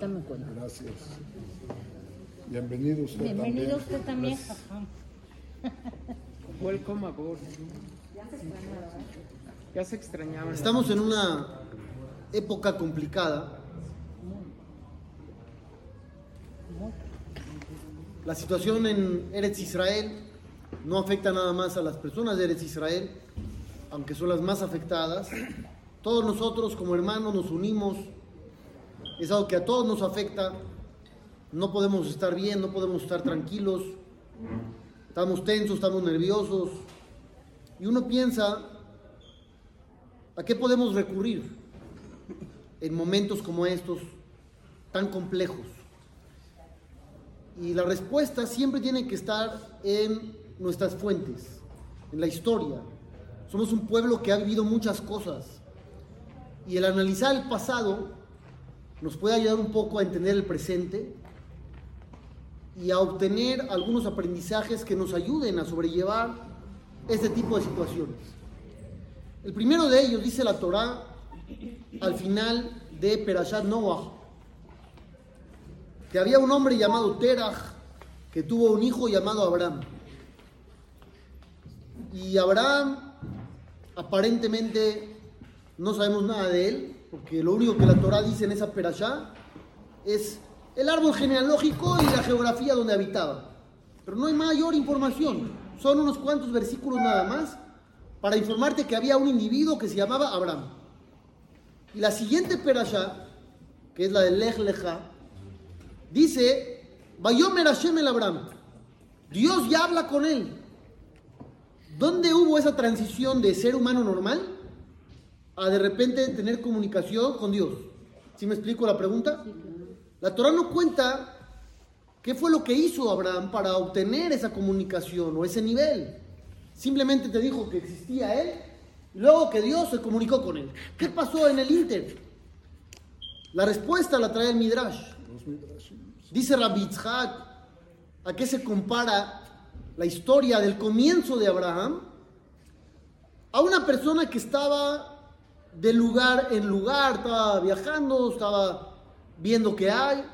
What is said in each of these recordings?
Dame cuenta. Gracias. Bienvenido usted Bienvenido también. usted también. Welcome aboard. Ya se extrañaban. Estamos en una época complicada. La situación en Eretz Israel no afecta nada más a las personas de Eretz Israel, aunque son las más afectadas. Todos nosotros como hermanos nos unimos. Es algo que a todos nos afecta. No podemos estar bien, no podemos estar tranquilos. Estamos tensos, estamos nerviosos. Y uno piensa, ¿a qué podemos recurrir en momentos como estos tan complejos? Y la respuesta siempre tiene que estar en nuestras fuentes, en la historia. Somos un pueblo que ha vivido muchas cosas. Y el analizar el pasado nos puede ayudar un poco a entender el presente y a obtener algunos aprendizajes que nos ayuden a sobrellevar este tipo de situaciones. El primero de ellos dice la Torá al final de Perashat Noah, que había un hombre llamado Terach que tuvo un hijo llamado Abraham. Y Abraham aparentemente no sabemos nada de él, porque lo único que la Torá dice en esa Perashá es el árbol genealógico y la geografía donde habitaba. Pero no hay mayor información. Son unos cuantos versículos nada más para informarte que había un individuo que se llamaba Abraham. Y la siguiente perashá, que es la de Lech Lecha, dice, Vayomer Hashem el Abraham. Dios ya habla con él. ¿Dónde hubo esa transición de ser humano normal a de repente tener comunicación con Dios? ¿Sí me explico la pregunta? La Torah no cuenta qué fue lo que hizo Abraham para obtener esa comunicación o ese nivel. Simplemente te dijo que existía él y luego que Dios se comunicó con él. ¿Qué pasó en el Inter? La respuesta la trae el Midrash. Dice Rabbi Yitzhak, ¿a qué se compara la historia del comienzo de Abraham? A una persona que estaba de lugar en lugar, estaba viajando, estaba viendo qué hay,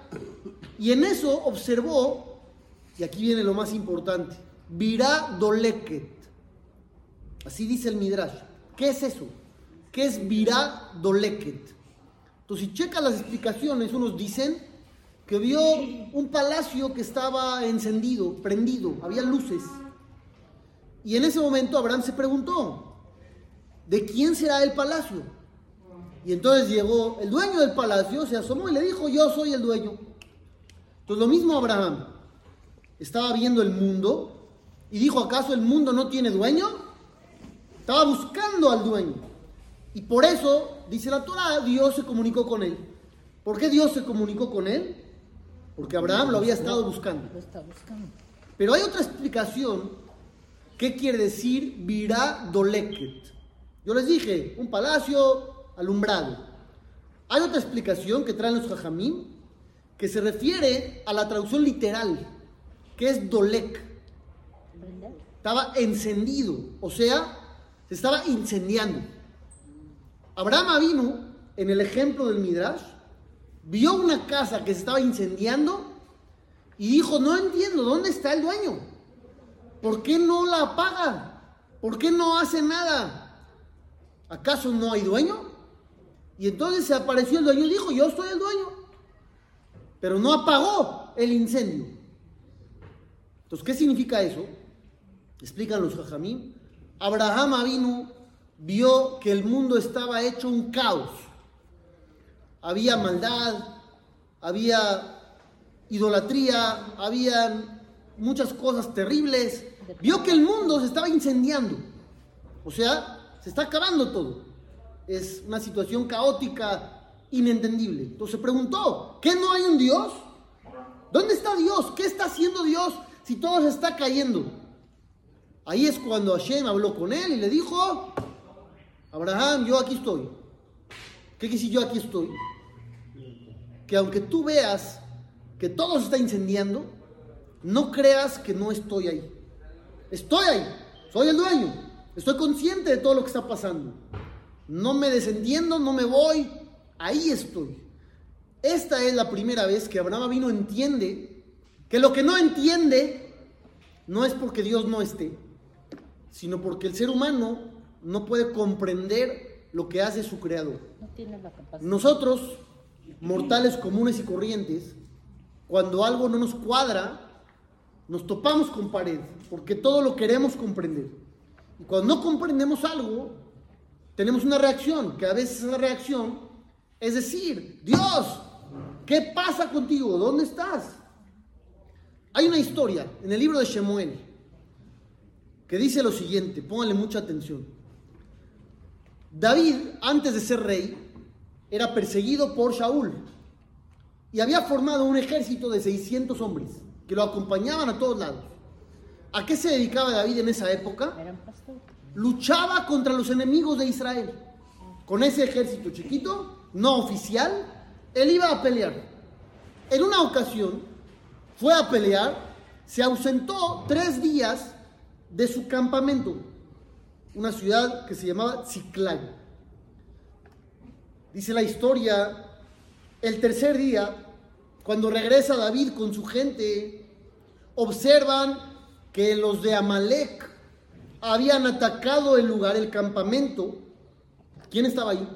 y en eso observó, y aquí viene lo más importante, Virá Doleket. Así dice el Midrash. ¿Qué es eso? ¿Qué es Virá Doleket? Entonces, si checas las explicaciones, unos dicen que vio un palacio que estaba encendido, prendido, había luces. Y en ese momento Abraham se preguntó, ¿de quién será el palacio? Y entonces llegó el dueño del palacio, se asomó y le dijo, yo soy el dueño. Entonces lo mismo Abraham estaba viendo el mundo y dijo, ¿acaso el mundo no tiene dueño? Estaba buscando al dueño. Y por eso, dice la Torah, Dios se comunicó con él. ¿Por qué Dios se comunicó con él? Porque Abraham lo había estado buscando. Pero hay otra explicación. ¿Qué quiere decir virá doleket? Yo les dije, un palacio alumbrado. Hay otra explicación que traen los jajamim que se refiere a la traducción literal, que es dolek. Estaba encendido, o sea, se estaba incendiando. Abraham vino, en el ejemplo del Midrash, vio una casa que se estaba incendiando y dijo, no entiendo, ¿dónde está el dueño? ¿Por qué no la apaga? ¿Por qué no hace nada? ¿Acaso no hay dueño? Y entonces se apareció el dueño y dijo, yo soy el dueño. Pero no apagó el incendio. Entonces, ¿qué significa eso? Explican los jajamín. Abraham vino, vio que el mundo estaba hecho un caos. Había maldad, había idolatría, había muchas cosas terribles. Vio que el mundo se estaba incendiando. O sea, se está acabando todo. Es una situación caótica, inentendible. Entonces se preguntó, ¿qué no hay un Dios? ¿Dónde está Dios? ¿Qué está haciendo Dios si todo se está cayendo? Ahí es cuando Hashem habló con él y le dijo, Abraham, yo aquí estoy. ¿Qué quiere yo aquí estoy? Que aunque tú veas que todo se está incendiando, no creas que no estoy ahí. Estoy ahí, soy el dueño, estoy consciente de todo lo que está pasando. No me desentiendo, no me voy, ahí estoy. esta es la primera vez que Abraham vino entiende que lo que no entiende no es porque Dios no esté, sino porque el ser humano no puede comprender lo que hace su creador. Nosotros, mortales comunes y corrientes, cuando algo no nos cuadra, nos topamos con pared, porque todo lo queremos comprender. Y cuando no comprendemos algo, tenemos una reacción, que a veces esa reacción es decir, Dios, ¿qué pasa contigo? ¿Dónde estás? Hay una historia en el libro de Shemuel que dice lo siguiente, pónganle mucha atención. David, antes de ser rey, era perseguido por Shaul y había formado un ejército de 600 hombres que lo acompañaban a todos lados. ¿A qué se dedicaba David en esa época? Luchaba contra los enemigos de Israel. Con ese ejército chiquito, no oficial, él iba a pelear. En una ocasión fue a pelear, se ausentó tres días de su campamento, una ciudad que se llamaba Ziklag. Dice la historia, el tercer día, cuando regresa David con su gente, observan que los de Amalek habían atacado el lugar, el campamento. ¿Quién estaba ahí?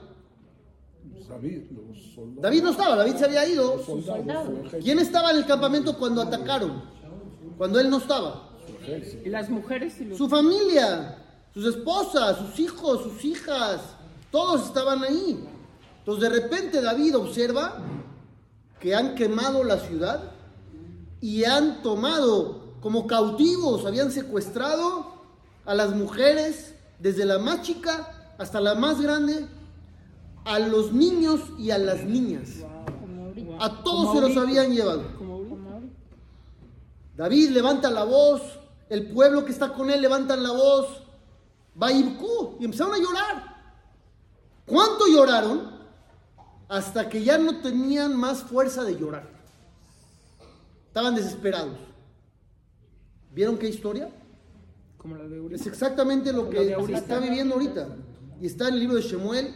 David, los soldados. David no estaba, David se había ido. ¿Quién estaba en el campamento cuando atacaron? Cuando él no estaba. Y las mujeres y los... Su familia, sus esposas, sus hijos, sus hijas, todos estaban ahí. Entonces de repente David observa que han quemado la ciudad y han tomado como cautivos, habían secuestrado a las mujeres, desde la más chica hasta la más grande, a los niños y a las niñas. A todos se los habían llevado. David levanta la voz, el pueblo que está con él levantan la voz, y empezaron a llorar. ¿Cuánto lloraron? Hasta que ya no tenían más fuerza de llorar. Estaban desesperados. ¿Vieron qué historia? Como la de Es ahorita. exactamente lo que está viviendo ahorita. Y está en el libro de Shemuel,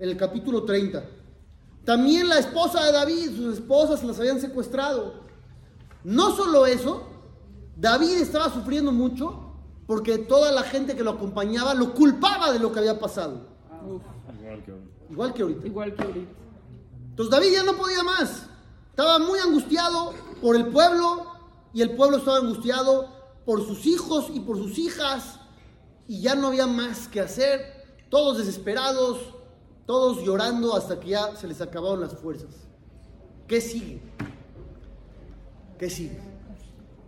en el capítulo 30. También la esposa de David, sus esposas las habían secuestrado. No solo eso, David estaba sufriendo mucho porque toda la gente que lo acompañaba lo culpaba de lo que había pasado. Uf, Igual que ahorita. igual que ahorita. Entonces David ya no podía más. Estaba muy angustiado por el pueblo y el pueblo estaba angustiado por sus hijos y por sus hijas y ya no había más que hacer. Todos desesperados, todos llorando hasta que ya se les acabaron las fuerzas. ¿Qué sigue? ¿Qué sigue?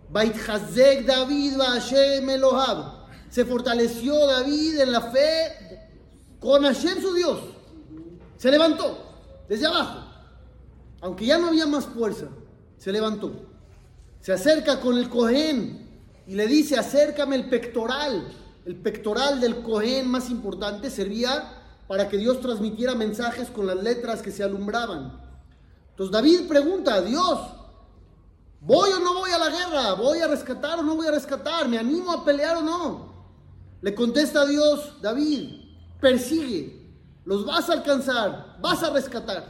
Baithazek David Hashem Elohab. Se fortaleció David en la fe con Hashem su Dios. Se levantó desde abajo. Aunque ya no había más fuerza, se levantó. Se acerca con el Cohen y le dice, acércame el pectoral. El pectoral del Cohen más importante servía para que Dios transmitiera mensajes con las letras que se alumbraban. Entonces David pregunta a Dios, ¿voy o no voy a la guerra? ¿Voy a rescatar o no voy a rescatar? ¿Me animo a pelear o no? Le contesta a Dios, David, persigue, los vas a alcanzar, vas a rescatar.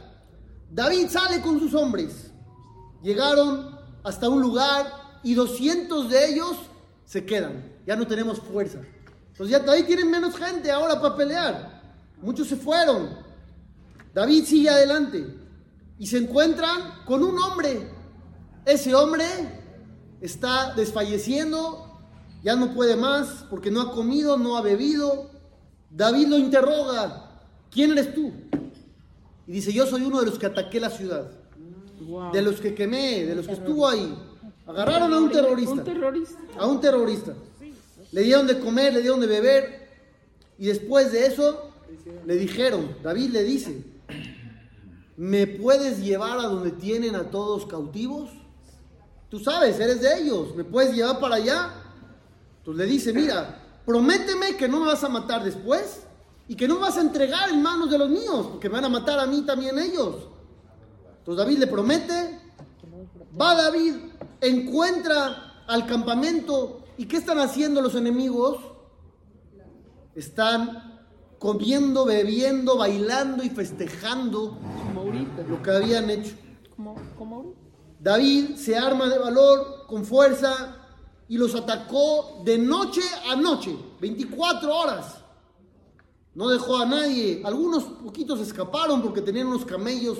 David sale con sus hombres. Llegaron hasta un lugar y 200 de ellos se quedan. Ya no tenemos fuerza. Entonces ya David tiene menos gente ahora para pelear. Muchos se fueron. David sigue adelante y se encuentran con un hombre. Ese hombre está desfalleciendo, ya no puede más porque no ha comido, no ha bebido. David lo interroga, ¿quién eres tú? Y dice, yo soy uno de los que ataqué la ciudad, Wow. de los que quemé, de los que estuvo ahí. Agarraron a un terrorista, Un terrorista. a un terrorista. Le dieron de comer, le dieron de beber. Y después de eso, le dijeron, David le dice, ¿me puedes llevar a donde tienen a todos cautivos? Tú sabes, eres de ellos, ¿me puedes llevar para allá? Entonces le dice, mira, prométeme que no me vas a matar después y que no me vas a entregar en manos de los míos, porque me van a matar a mí también ellos. Entonces David le promete, va David, encuentra al campamento y ¿qué están haciendo los enemigos? Están comiendo, bebiendo, bailando y festejando Como ahorita. lo que habían hecho. David se arma de valor, con fuerza, y los atacó de noche a noche, 24 horas. No dejó a nadie. Algunos poquitos escaparon porque tenían unos camellos,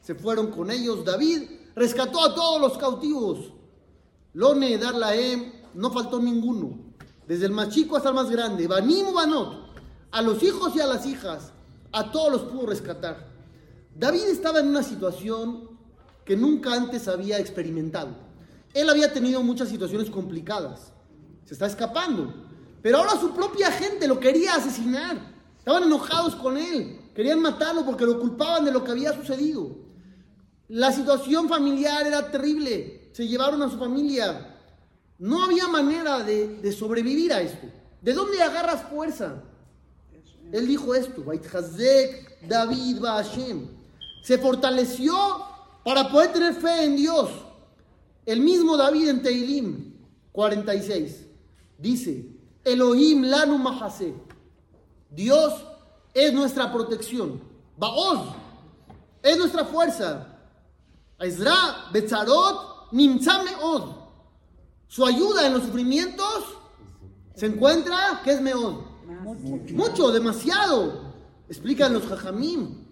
se fueron con ellos. David rescató a todos los cautivos. Lone, Darlaem, no faltó ninguno. Desde el más chico hasta el más grande. Banim Banot. A los hijos y a las hijas. A todos los pudo rescatar. David estaba en una situación que nunca antes había experimentado. Él había tenido muchas situaciones complicadas. Se está escapando. Pero ahora su propia gente lo quería asesinar. Estaban enojados con él. Querían matarlo porque lo culpaban de lo que había sucedido. La situación familiar era terrible. Se llevaron a su familia. No había manera de, sobrevivir a esto. ¿De dónde agarras fuerza? Él dijo esto, David Hashem. Se fortaleció para poder tener fe en Dios. El mismo David en Teilim 46 dice, Elohim lanu mahase. Dios es nuestra protección. Baoz es nuestra fuerza. Betzarot Nimtzame Od. Su ayuda en los sufrimientos se encuentra, ¿qué es Meod? Mucho, demasiado. Explican los Jajamim.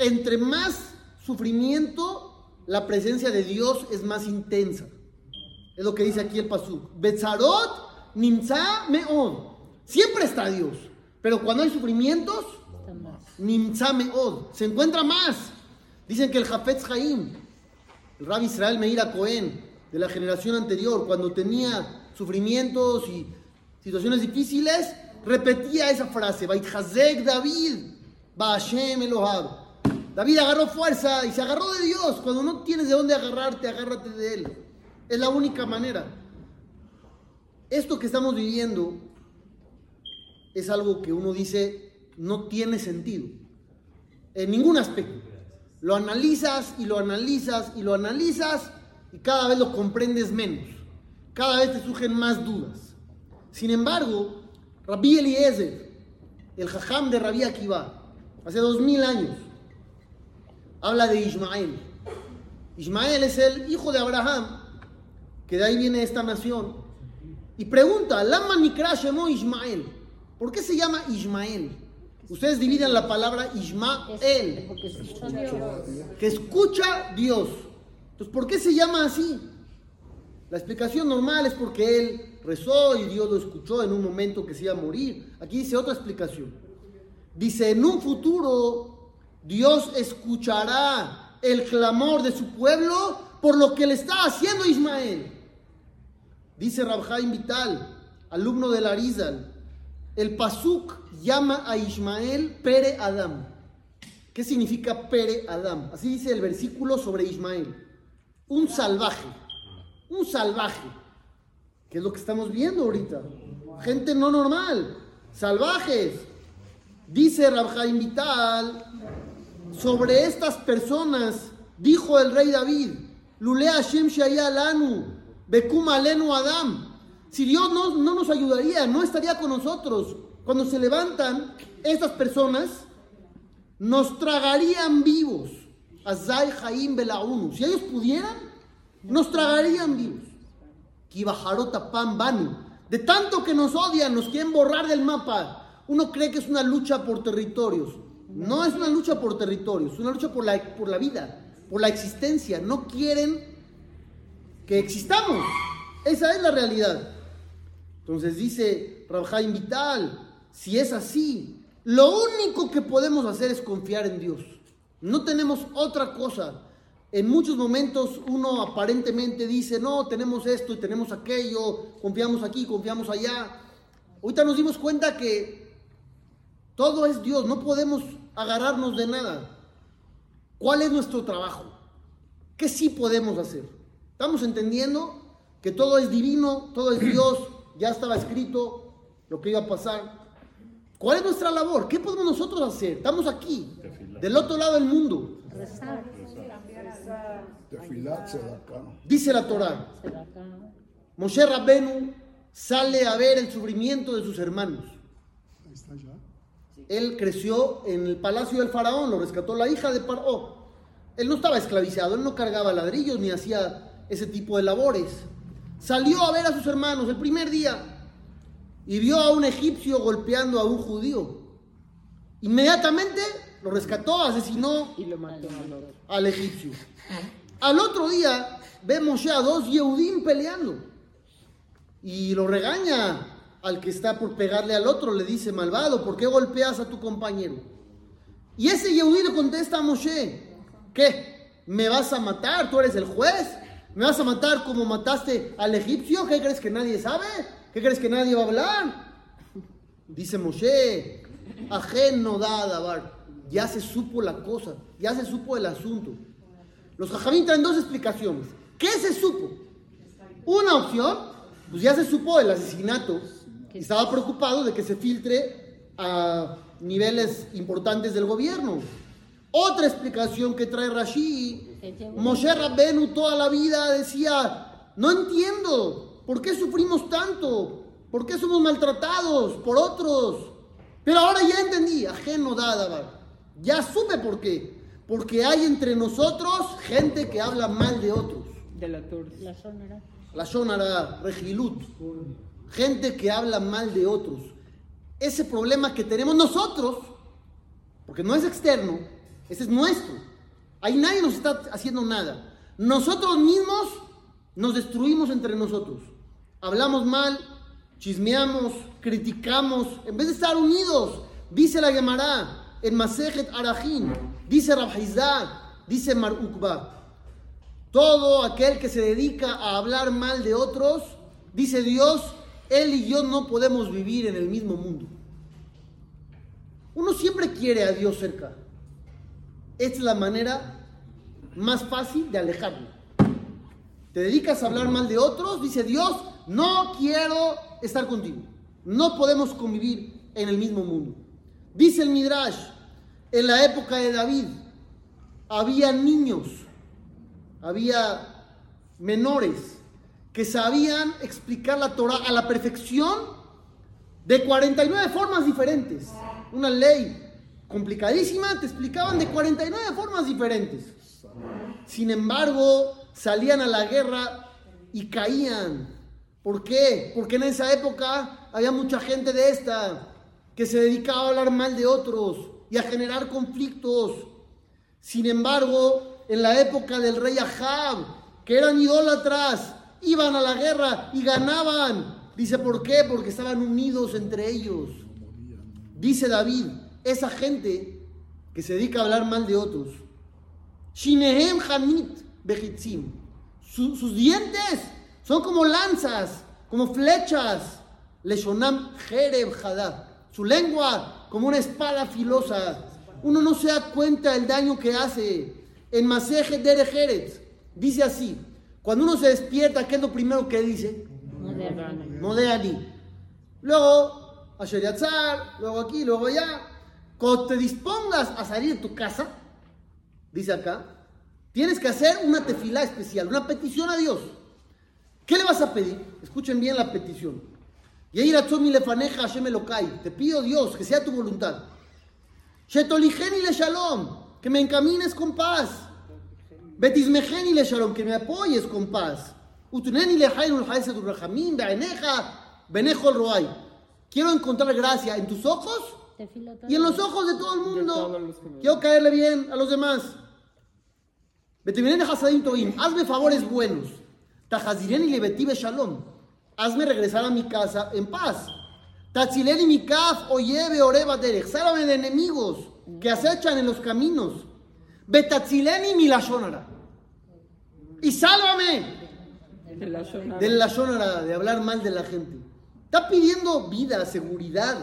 Entre más sufrimiento, la presencia de Dios es más intensa. Es lo que dice aquí el Pasuk. Betzarot Nimtza Meod. Siempre está Dios. Pero cuando hay sufrimientos. Nimtza Meod. Se encuentra más. Dicen que el Jafetz Haim, el Rabbi Israel Meira Cohen, de la generación anterior, cuando tenía sufrimientos y situaciones difíciles, repetía esa frase, Vaithazek David, Bashem Elohab. David agarró fuerza y se agarró de Dios. Cuando no tienes de dónde agarrarte, agárrate de Él. Es la única manera. Esto que estamos viviendo es algo que uno dice no tiene sentido. En ningún aspecto. Lo analizas y lo analizas y lo analizas y cada vez lo comprendes menos. Cada vez te surgen más dudas. Sin embargo, Rabbi Eliezer, el jajam de Rabbi Akiva, hace dos mil años, habla de Ismael. Ismael es el hijo de Abraham, que de ahí viene esta nación. Y pregunta, Lama Nikra Ismael. ¿Por qué se llama Ismael? Ustedes dividen la palabra Ismael, que escucha Dios. Entonces, ¿por qué se llama así? La explicación normal es porque él rezó y Dios lo escuchó en un momento que se iba a morir. Aquí dice otra explicación. Dice, en un futuro Dios escuchará el clamor de su pueblo por lo que le está haciendo Ismael. Dice Rabjaim Vital, alumno del Arizal, el Pasuk llama a Ismael Pere Adam. ¿Qué significa Pere Adam? Así dice el versículo sobre Ismael. Un salvaje. Un salvaje. ¿Qué es lo que estamos viendo ahorita? Gente no normal. Salvajes. Dice Rabjaim Vital sobre estas personas, dijo el rey David, Lule Hashem Lanu, Bekum Alenu Adam. Si Dios no, no nos ayudaría, no estaría con nosotros. Cuando se levantan estas personas, nos tragarían vivos. Azai Jaim Belaunu. Si ellos pudieran, nos tragarían vivos. Kibajarota Pan Banu. De tanto que nos odian, nos quieren borrar del mapa. Uno cree que es una lucha por territorios. No es una lucha por territorios, es una lucha por la, por la vida, por la existencia. No quieren que existamos. Esa es la realidad. Entonces dice Rabjaim Vital, si es así, lo único que podemos hacer es confiar en Dios. No tenemos otra cosa. En muchos momentos uno aparentemente dice, no, tenemos esto y tenemos aquello, confiamos aquí, confiamos allá. Ahorita nos dimos cuenta que todo es Dios, no podemos agarrarnos de nada. ¿Cuál es nuestro trabajo? ¿Qué sí podemos hacer? ¿Estamos entendiendo que todo es divino, todo es Dios, ya estaba escrito lo que iba a pasar? ¿Cuál es nuestra labor? ¿Qué podemos nosotros hacer? Estamos aquí, del otro lado del mundo. Dice la Torah. Moshe Rabbenu sale a ver el sufrimiento de sus hermanos. Él creció en el palacio del faraón, lo rescató la hija de Paró. Él no estaba esclavizado, él no cargaba ladrillos ni hacía ese tipo de labores. Salió a ver a sus hermanos el primer día y vio a un egipcio golpeando a un judío. Inmediatamente lo rescató, asesinó Y lo mató al otro. al egipcio. Al otro día vemos ya a dos Yehudim peleando y lo regaña al que está por pegarle al otro, le dice, malvado, ¿por qué golpeas a tu compañero? Y ese Yehudí le contesta a Moshe, ¿qué? ¿Me vas a matar? ¿Tú eres el juez? ¿Me vas a matar como mataste al egipcio? ¿Qué crees que nadie sabe? ¿Qué crees que nadie va a hablar? Dice Moshe, ajeno no da dabar. Ya se supo la cosa, ya se supo el asunto. Los jajamín traen dos explicaciones. ¿Qué se supo? Una opción, pues ya se supo el asesinato. Y estaba preocupado de que se filtre a niveles importantes del gobierno. Otra explicación que trae Rashi, Moshe Rabbenu toda la vida decía, no entiendo, ¿por qué sufrimos tanto? ¿Por qué somos maltratados por otros? Pero ahora ya entendí, ajeno dadabar. Ya supe por qué. Porque hay entre nosotros gente que habla mal de otros. De la torre. La zona era. La Shonara, Regilut. Gente que habla mal de otros. Ese problema que tenemos nosotros, porque no es externo, ese es nuestro. Ahí nadie nos está haciendo nada. Nosotros mismos nos destruimos entre nosotros. Hablamos mal, chismeamos, criticamos, en vez de estar unidos. Dice la Gemara en Masejet Arajin, dice Rabhizad, dice Mar Ukba. Todo aquel que se dedica a hablar mal de otros, dice Dios, él y yo no podemos vivir en el mismo mundo. Uno siempre quiere a Dios cerca. Esta es la manera más fácil de alejarlo. Te dedicas a hablar mal de otros, dice Dios, no quiero estar contigo. No podemos convivir en el mismo mundo. Dice el Midrash, en la época de David había niños, había menores que sabían explicar la Torah a la perfección de 49 formas diferentes. Una ley complicadísima, te explicaban de 49 formas diferentes. Sin embargo, salían a la guerra y caían. ¿Por qué? Porque en esa época había mucha gente de esta que se dedicaba a hablar mal de otros y a generar conflictos. Sin embargo, en la época del rey Ahab, que eran idólatras, iban a la guerra y ganaban. Dice, ¿por qué? Porque estaban unidos entre ellos. Dice David, esa gente que se dedica a hablar mal de otros, Shinehem Hamit Bejitzim, Su- sus dientes son como lanzas, como flechas, Leshonam Jereb Hadá, su lengua como una espada filosa. Uno no se da cuenta del daño que hace. En Maseje Dere Jerez dice así: cuando uno se despierta, ¿qué es lo primero que dice? Moderno. Modeani. Luego, Asher Yatzar, luego aquí, luego allá. Cuando te dispongas a salir de tu casa, dice acá, tienes que hacer una tefilá especial, una petición a Dios. ¿Qué le vas a pedir? Escuchen bien la petición. Yeir Atzom lefaneja Hashem Elokai. Te pido Dios que sea tu voluntad. Shetoligeni le shalom. Que me encamines con paz. Betismejeni le shalom. Que me apoyes con paz. Utuneni le roay. Quiero encontrar gracia en tus ojos y en los ojos de todo el mundo. Quiero caerle bien a los demás. Betimenen hasadim toim. Hazme favores buenos. Tajaziren y lebetive shalom. Hazme regresar a mi casa en paz. Tatzilén y mi kaf oyebe oreba derech. Sálvame de enemigos que acechan en los caminos. Betatzilén y mi lashonara. Y sálvame De la zona. de hablar mal de la gente. Está pidiendo vida, seguridad.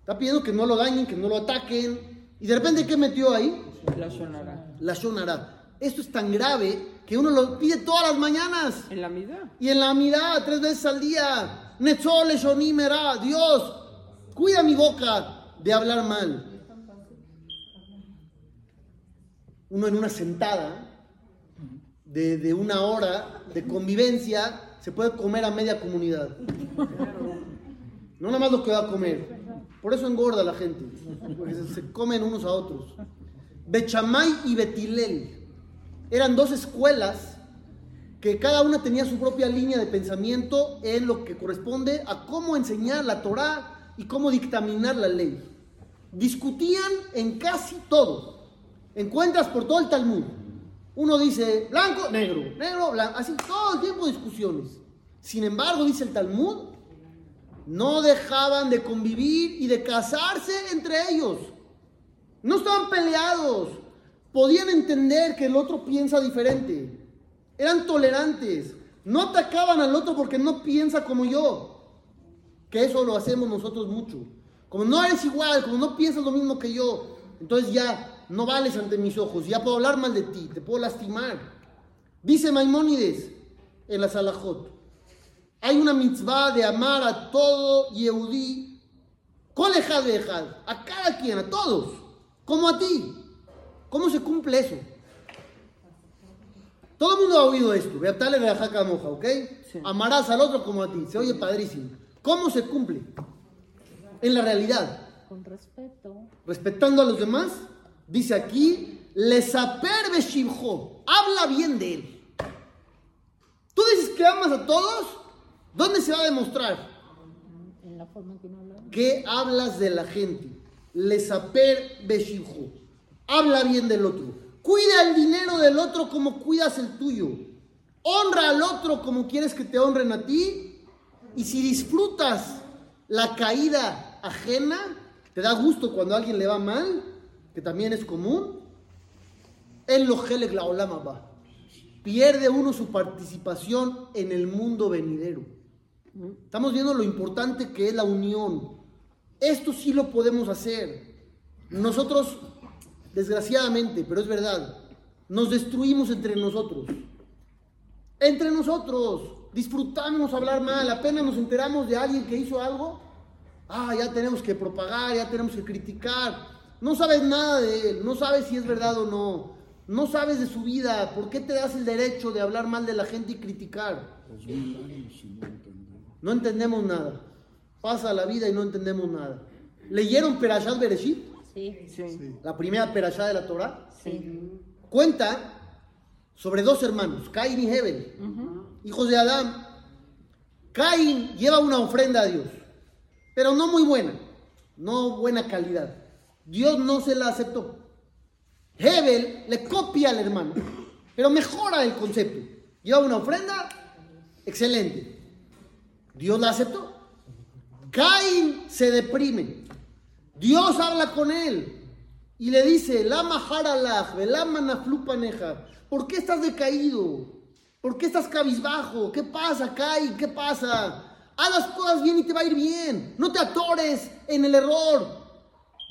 Está pidiendo que no lo dañen, que no lo ataquen. Y de repente, ¿qué metió ahí? La sonará. La shonara. Esto es tan grave que uno lo pide todas las mañanas. En la mitad. Y en la mirada, tres veces al día. Netzole shonimera. Dios, cuida mi boca de hablar mal. Uno en una sentada de, de una hora de convivencia se puede comer a media comunidad. No nada más lo que va a comer. Por eso engorda la gente. Porque se, se comen unos a otros. Bechamay y Betilel. Eran dos escuelas que cada una tenía su propia línea de pensamiento en lo que corresponde a cómo enseñar la Torá y cómo dictaminar la ley. Discutían en casi todo. Encuentras por todo el Talmud. Uno dice blanco, negro, negro, blanco, así todo el tiempo discusiones. Sin embargo, dice el Talmud, no dejaban de convivir y de casarse entre ellos. No estaban peleados. Podían entender que el otro piensa diferente. Eran tolerantes. No atacaban al otro porque no piensa como yo. Que eso lo hacemos nosotros mucho. Como no eres igual, como no piensas lo mismo que yo, entonces ya no vales ante mis ojos. Ya puedo hablar mal de ti, te puedo lastimar. Dice Maimónides en la Salahot. Hay una mitzvah de amar a todo Yehudí, colejad de a cada quien, a todos, como a ti. ¿Cómo se cumple eso? Todo el mundo ha oído esto. Beatale de la moja, ¿ok? Sí. Amarás al otro como a ti. Se oye padrísimo. ¿Cómo se cumple? En la realidad. Con respeto. Respetando a los demás, dice aquí, lesaper beshivjo. Habla bien de él. Tú dices que amas a todos, ¿dónde se va a demostrar? En la forma en que uno habla. ¿Qué hablas de la gente? Lesaper beshivjo. Habla bien del otro. Cuida el dinero del otro como cuidas el tuyo. Honra al otro como quieres que te honren a ti. Y si disfrutas la caída ajena, te da gusto cuando a alguien le va mal, que también es común. En lo la olama va. Pierde uno su participación en el mundo venidero. Estamos viendo lo importante que es la unión. Esto sí lo podemos hacer. Nosotros, desgraciadamente, pero es verdad, nos destruimos entre nosotros. Entre nosotros. Disfrutamos hablar mal. Apenas nos enteramos de alguien que hizo algo. Ah, ya tenemos que propagar, ya tenemos que criticar. No sabes nada de él. No sabes si es verdad o no. No sabes de su vida. ¿Por qué te das el derecho de hablar mal de la gente y criticar? No entendemos nada. Pasa la vida y no entendemos nada. ¿Leyeron Perashat Bereshit? Sí. Sí. La primera Perashá de la Torah. Sí. Cuenta sobre dos hermanos, Caín y Hebel, hijos de Adán. Caín lleva una ofrenda a Dios, pero no muy buena, no buena calidad. Dios no se la aceptó. Hebel le copia al hermano, pero mejora el concepto. Lleva una ofrenda excelente. Dios la aceptó. Caín se deprime. Dios habla con él y le dice, Lama haralach, velama naflu paneja. ¿Por qué estás decaído? ¿Por qué estás cabizbajo? ¿Qué pasa, Caín? ¿Qué pasa? Haz las cosas bien y te va a ir bien. No te atores en el error.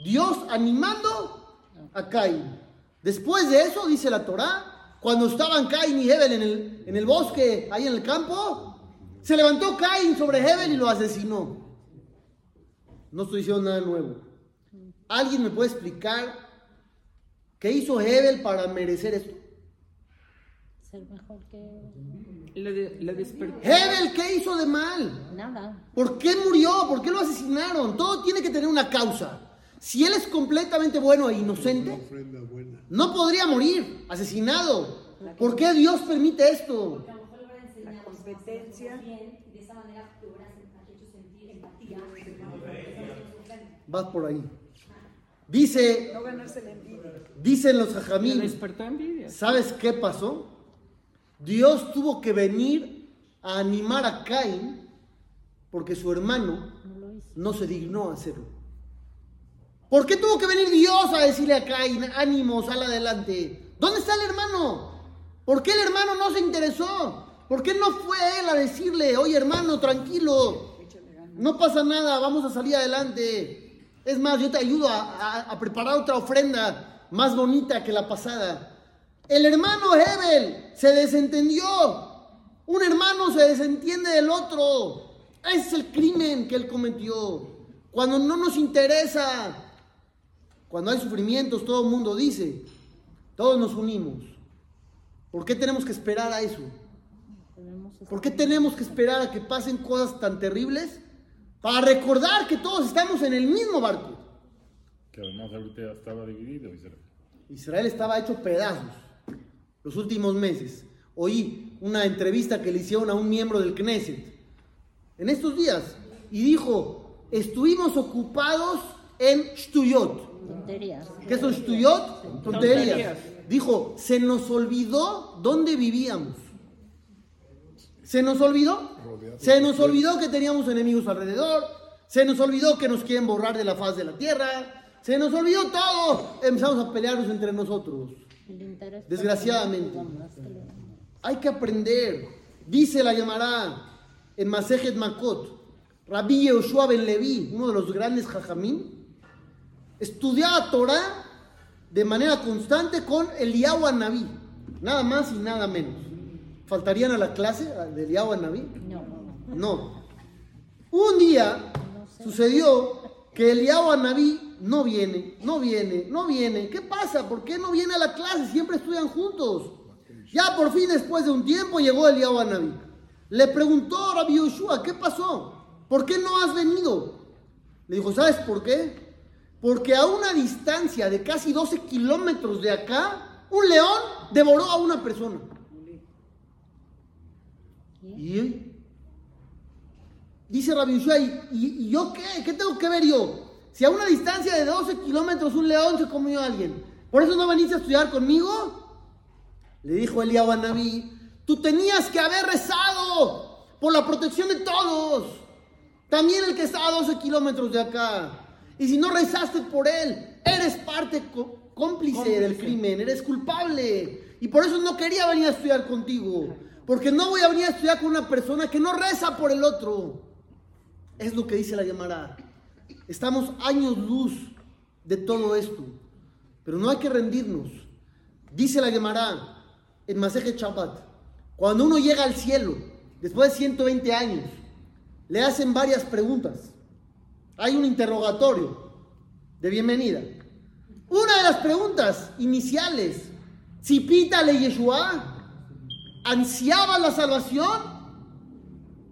Dios animando a Caín. Después de eso, dice la Torá, cuando estaban Caín y Hebel en el, en el bosque, ahí en el campo, se levantó Caín sobre Hebel y lo asesinó. No estoy diciendo nada nuevo. ¿Alguien me puede explicar qué hizo Hebel para merecer esto? Ser mejor que. De- despertó. Hebel, ¿qué hizo de mal? Nada. ¿Por qué murió? ¿Por qué lo asesinaron? Todo tiene que tener una causa. Si él es completamente bueno e inocente, no podría morir asesinado. ¿Por qué Dios permite esto? la competencia. Bien, y de esa manera te hubieras hecho sentir empatía. Vas por ahí. Dice, No ganarse la envidia. dicen los envidia. ¿sabes qué pasó? Dios tuvo que venir a animar a Caín porque su hermano no se dignó a hacerlo. ¿Por qué tuvo que venir Dios a decirle a Caín, ánimo, sal adelante? ¿Dónde está el hermano? ¿Por qué el hermano no se interesó? ¿Por qué no fue él a decirle, oye hermano, tranquilo, no pasa nada, vamos a salir adelante? Es más, yo te ayudo a, a- a preparar otra ofrenda más bonita que la pasada. El hermano Hebel se desentendió. Un hermano se desentiende del otro. Ese es el crimen que él cometió. Cuando no nos interesa, cuando hay sufrimientos, todo el mundo dice, todos nos unimos. ¿Por qué tenemos que esperar a eso? ¿Por qué tenemos que esperar a que pasen cosas tan terribles para recordar que todos estamos en el mismo barco? Que además ahorita ya estaba dividido Israel. Israel estaba hecho pedazos. los últimos meses. Oí una entrevista que le hicieron a un miembro del Knesset en estos días y dijo, estuvimos ocupados en Shtuyot. Tonterías. ¿Qué son Shtuyot? Tonterías. Tonterías. Dijo, se nos olvidó dónde vivíamos. ¿Se nos olvidó? Se nos olvidó que teníamos enemigos alrededor. Se nos olvidó que nos quieren borrar de la faz de la tierra. Se nos olvidó todo. Empezamos a pelearnos entre nosotros. Desgraciadamente. Hay que aprender. Dice la llamará en Masejet Makot. Rabbi Yehoshua ben Levi, uno de los grandes jajamín, estudiaba Torah de manera constante con Eliyahu Naví. Nada más y nada menos. ¿Faltarían a la clase de Eliyahu Naví? No, No. Un día sucedió que Eliyahu Naví no viene, no viene, no viene. ¿Qué pasa? ¿Por qué no viene a la clase? Siempre estudian juntos. Ya por fin, después de un tiempo, llegó Eliyahu Naví. Le preguntó a Rabbi Yoshua, ¿qué pasó? ¿Por qué no has venido? Le dijo, ¿sabes por qué? Porque a una distancia de casi 12 kilómetros de acá, un león devoró a una persona. ¿Y? Dice Rabbi Yoshua, ¿y, yo qué? ¿Qué tengo que ver yo? Si a una distancia de 12 kilómetros un león se comió a alguien, ¿por eso no veniste a estudiar conmigo? Le dijo Eliyahu a Naví, tú tenías que haber rezado por la protección de todos. También el que está a 12 kilómetros de acá. Y si no rezaste por él, eres parte có- cómplice del crimen, eres culpable. Y por eso no quería venir a estudiar contigo. Porque no voy a venir a estudiar con una persona que no reza por el otro. Es lo que dice la llamará. Estamos años luz de todo esto. Pero no hay que rendirnos. Dice la llamará en Maseje Shabbat. Cuando uno llega al cielo, después de 120 años, le hacen varias preguntas. Hay un interrogatorio de bienvenida. Una de las preguntas iniciales, Zipita le Yeshua, ¿ansiaba la salvación?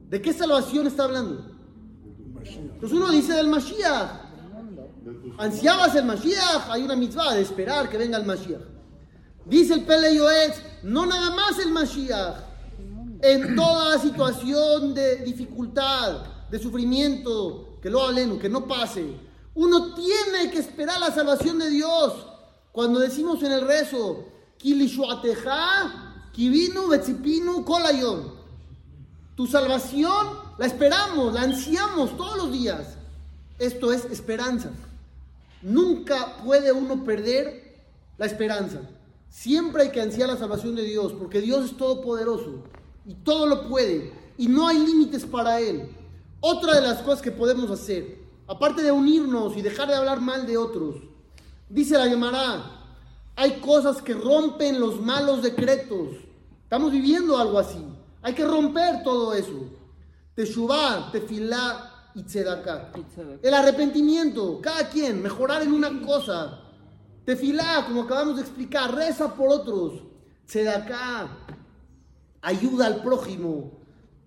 ¿De qué salvación está hablando? Entonces uno dice del Mashiach. Ansiabas el Mashiach, hay una mitzvah de esperar que venga el Mashiach. Dice el Pele Yoetz, no nada más el Mashiach. En toda situación de dificultad, de sufrimiento, que lo hablen, que no pase. Uno tiene que esperar la salvación de Dios. Cuando decimos en el rezo, Kilishuateja, Kivinu, Betzipinu, Kolayon. Tu salvación la esperamos, la ansiamos todos los días. Esto es esperanza. Nunca puede uno perder la esperanza. Siempre hay que ansiar la salvación de Dios, porque Dios es todopoderoso y todo lo puede y no hay límites para Él. Otra de las cosas que podemos hacer, aparte de unirnos y dejar de hablar mal de otros, dice la llamará, hay cosas que rompen los malos decretos. Estamos viviendo algo así. Hay que romper todo eso. Teshuvah, tefilá y tzedaká. El arrepentimiento, cada quien, mejorar en una cosa. Tefilá, como acabamos de explicar, reza por otros. Tzedaká, ayuda al prójimo.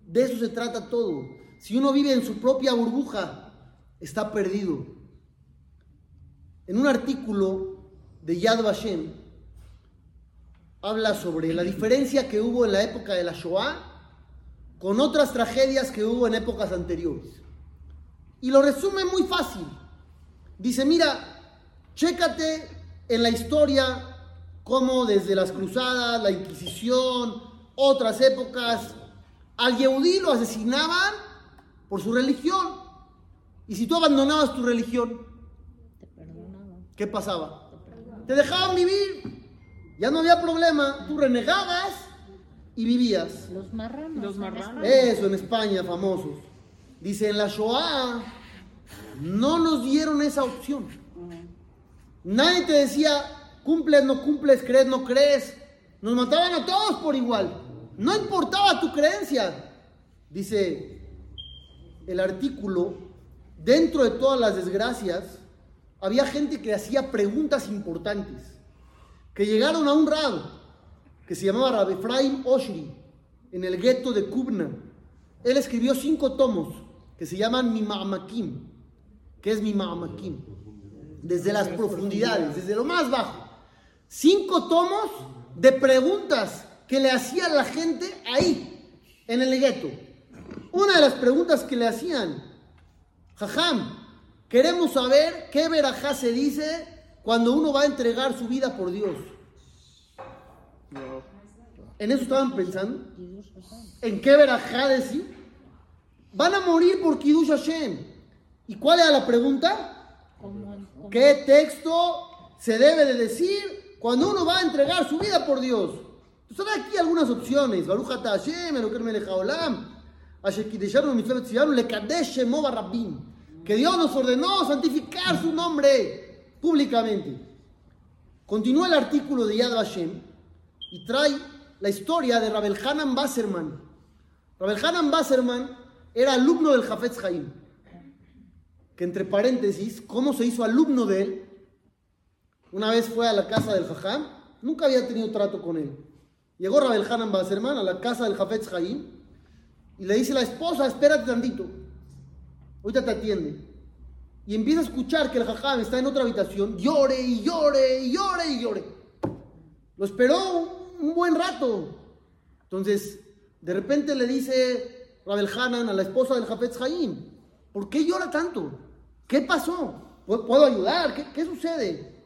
De eso se trata todo. Si uno vive en su propia burbuja, está perdido. En un artículo de Yad Vashem, habla sobre la diferencia que hubo en la época de la Shoah con otras tragedias que hubo en épocas anteriores. Y lo resume muy fácil. Dice, mira, chécate en la historia cómo desde las cruzadas, la Inquisición, otras épocas, al Yehudí lo asesinaban por su religión. Y si tú abandonabas tu religión, te. ¿qué pasaba? Te dejaban vivir. Ya no había problema. Tú renegabas y vivías. Los marranos. Los marranos. Eso en España, famosos. Dice, en la Shoah no nos dieron esa opción. Nadie te decía, cumples, no cumples, crees, no crees. Nos mataban a todos por igual. No importaba tu creencia. Dice el artículo, dentro de todas las desgracias, había gente que hacía preguntas importantes. Que llegaron a un rab que se llamaba Rab Efraim Oshri, en el gueto de Kubna. Él escribió cinco tomos que se llaman Mima'amakim. ¿Qué es Mima'amakim? Desde las profundidades, desde lo más bajo. Cinco tomos de preguntas que le hacía la gente ahí, en el gueto. Una de las preguntas que le hacían, Jajam, queremos saber qué verajá se dice cuando uno va a entregar su vida por Dios. ¿En eso estaban pensando? ¿En qué verajá decir? Van a morir por Kiddush Hashem. ¿Y cuál era la pregunta? ¿Cómo- cómo- ¿Qué texto se debe de decir cuando uno va a entregar su vida por Dios? Hay aquí algunas opciones. Baruch Hashem, Eloker melech haolam, asher kideshanu mitzvot tzivanu, lekadesh shemo barabim. Que Dios nos ordenó santificar su nombre públicamente. Continúa el artículo de Yad Vashem y trae la historia de Rabel Hanan Basserman. Rabel Hanan Basserman era alumno del Jafetz Haim que entre paréntesis, ¿cómo se hizo alumno de él? Una vez fue a la casa del Jajam, nunca había tenido trato con él. Llegó Rabel Hanan Basserman a la casa del Jafetz Haim y le dice la esposa, espérate tantito, ahorita te atiende. Y empieza a escuchar que el Jajam está en otra habitación, llore y llore y llore y llore. Lo esperó un buen rato. Entonces, de repente le dice Rabel Hanan a la esposa del Jafetz Haim, ¿por qué llora tanto? ¿Qué pasó? ¿Pu- ¿Puedo ayudar? ¿Qué, qué sucede?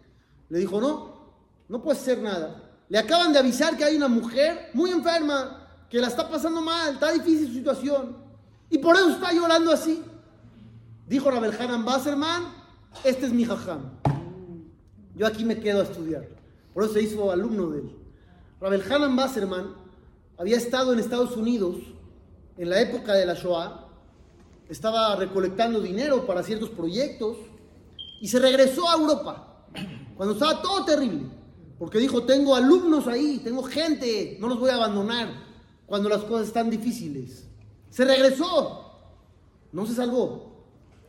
Le dijo, no, no puede ser nada. Le acaban de avisar que hay una mujer muy enferma, que la está pasando mal, está difícil su situación. Y por eso está llorando así. Dijo Rabel Hanan Basserman, este es mi jajam. Yo aquí me quedo a estudiar. Por eso se hizo alumno de él. Rabel Hanan Basserman había estado en Estados Unidos en la época de la Shoah. Estaba recolectando dinero para ciertos proyectos y se regresó a Europa cuando estaba todo terrible. Porque dijo, tengo alumnos ahí, tengo gente, no los voy a abandonar cuando las cosas están difíciles. Se regresó, no se salvó,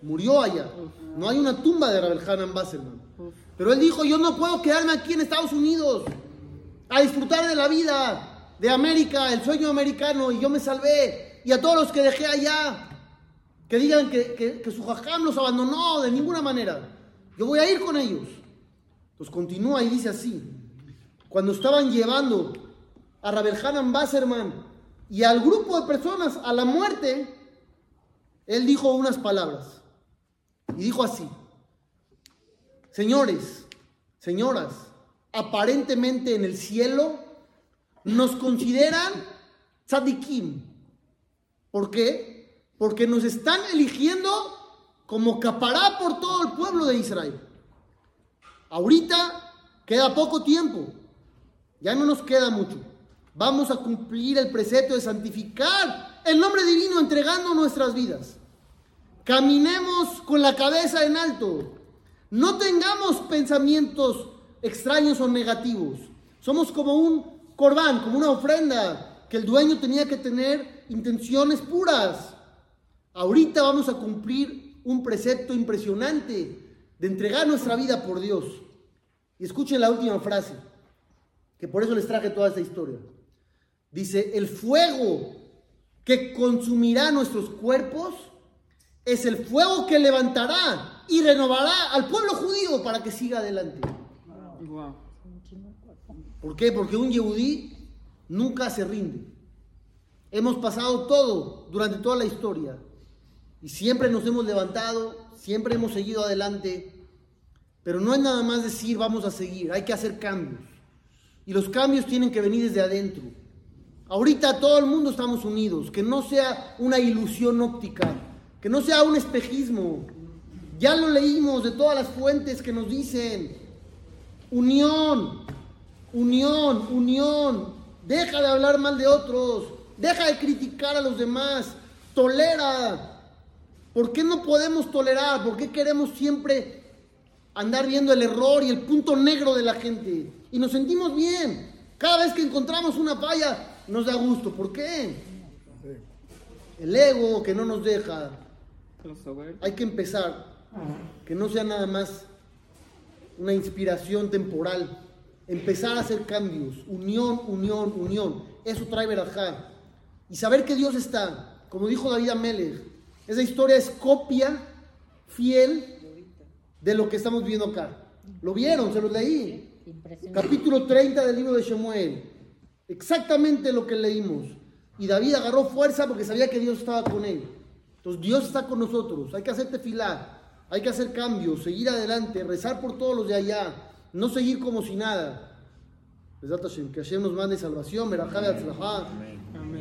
murió allá. No hay una tumba de Rabel Hanan Basserman. Pero él dijo, yo no puedo quedarme aquí en Estados Unidos a disfrutar de la vida, de América, el sueño americano, y yo me salvé. Y a todos los que dejé allá, que digan que su jajam los abandonó de ninguna manera. Yo voy a ir con ellos. Pues continúa y dice así. Cuando estaban llevando a Rabel Hanan Basserman y al grupo de personas a la muerte, él dijo unas palabras. Y dijo así. Señores, señoras, aparentemente en el cielo nos consideran tzadikim. ¿Por qué? Porque nos están eligiendo como capará por todo el pueblo de Israel. Ahorita queda poco tiempo, ya no nos queda mucho. Vamos a cumplir el precepto de santificar el nombre divino entregando nuestras vidas. Caminemos con la cabeza en alto. No tengamos pensamientos extraños o negativos. Somos como un corbán, como una ofrenda que el dueño tenía que tener intenciones puras. Ahorita vamos a cumplir un precepto impresionante de entregar nuestra vida por Dios. Y escuchen la última frase, que por eso les traje toda esta historia. Dice, el fuego que consumirá nuestros cuerpos es el fuego que levantará y renovará al pueblo judío para que siga adelante. ¿Por qué? Porque un yehudí nunca se rinde. Hemos pasado todo durante toda la historia y siempre nos hemos levantado, siempre hemos seguido adelante, pero no es nada más decir vamos a seguir, hay que hacer cambios. Y los cambios tienen que venir desde adentro. Ahorita todo el mundo estamos unidos, que no sea una ilusión óptica, que no sea un espejismo. Ya lo leímos de todas las fuentes que nos dicen, unión, unión, unión, deja de hablar mal de otros, deja de criticar a los demás, tolera. ¿Por qué no podemos tolerar? ¿Por qué queremos siempre andar viendo el error y el punto negro de la gente? Y nos sentimos bien. Cada vez que encontramos una falla, nos da gusto. ¿Por qué? El ego que no nos deja. Hay que empezar. Que no sea nada más una inspiración temporal. Empezar a hacer cambios. Unión, unión, unión. Eso trae verajá. Y saber que Dios está. Como dijo David Amelech. Esa historia es copia fiel de lo que estamos viendo acá. Lo vieron, se los leí. Capítulo 30 del libro de Shemuel. Exactamente lo que leímos. Y David agarró fuerza porque sabía que Dios estaba con él. Entonces Dios está con nosotros. Hay que hacer tefilar. Hay que hacer cambios, seguir adelante, rezar por todos los de allá. No seguir como si nada. Besat Hashem, Que Hashem nos mande salvación, Merajá de Atzlajá.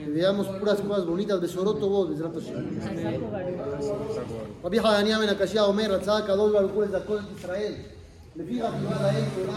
Que veamos puras cosas bonitas. Besoroto vos, Besat Hashem. Saco Baruch. רבי חנניה בן הקשיא אומר, רצה הקדוש ברוך הוא לזכות את ישראל. לפי רבי יהודה האל תורה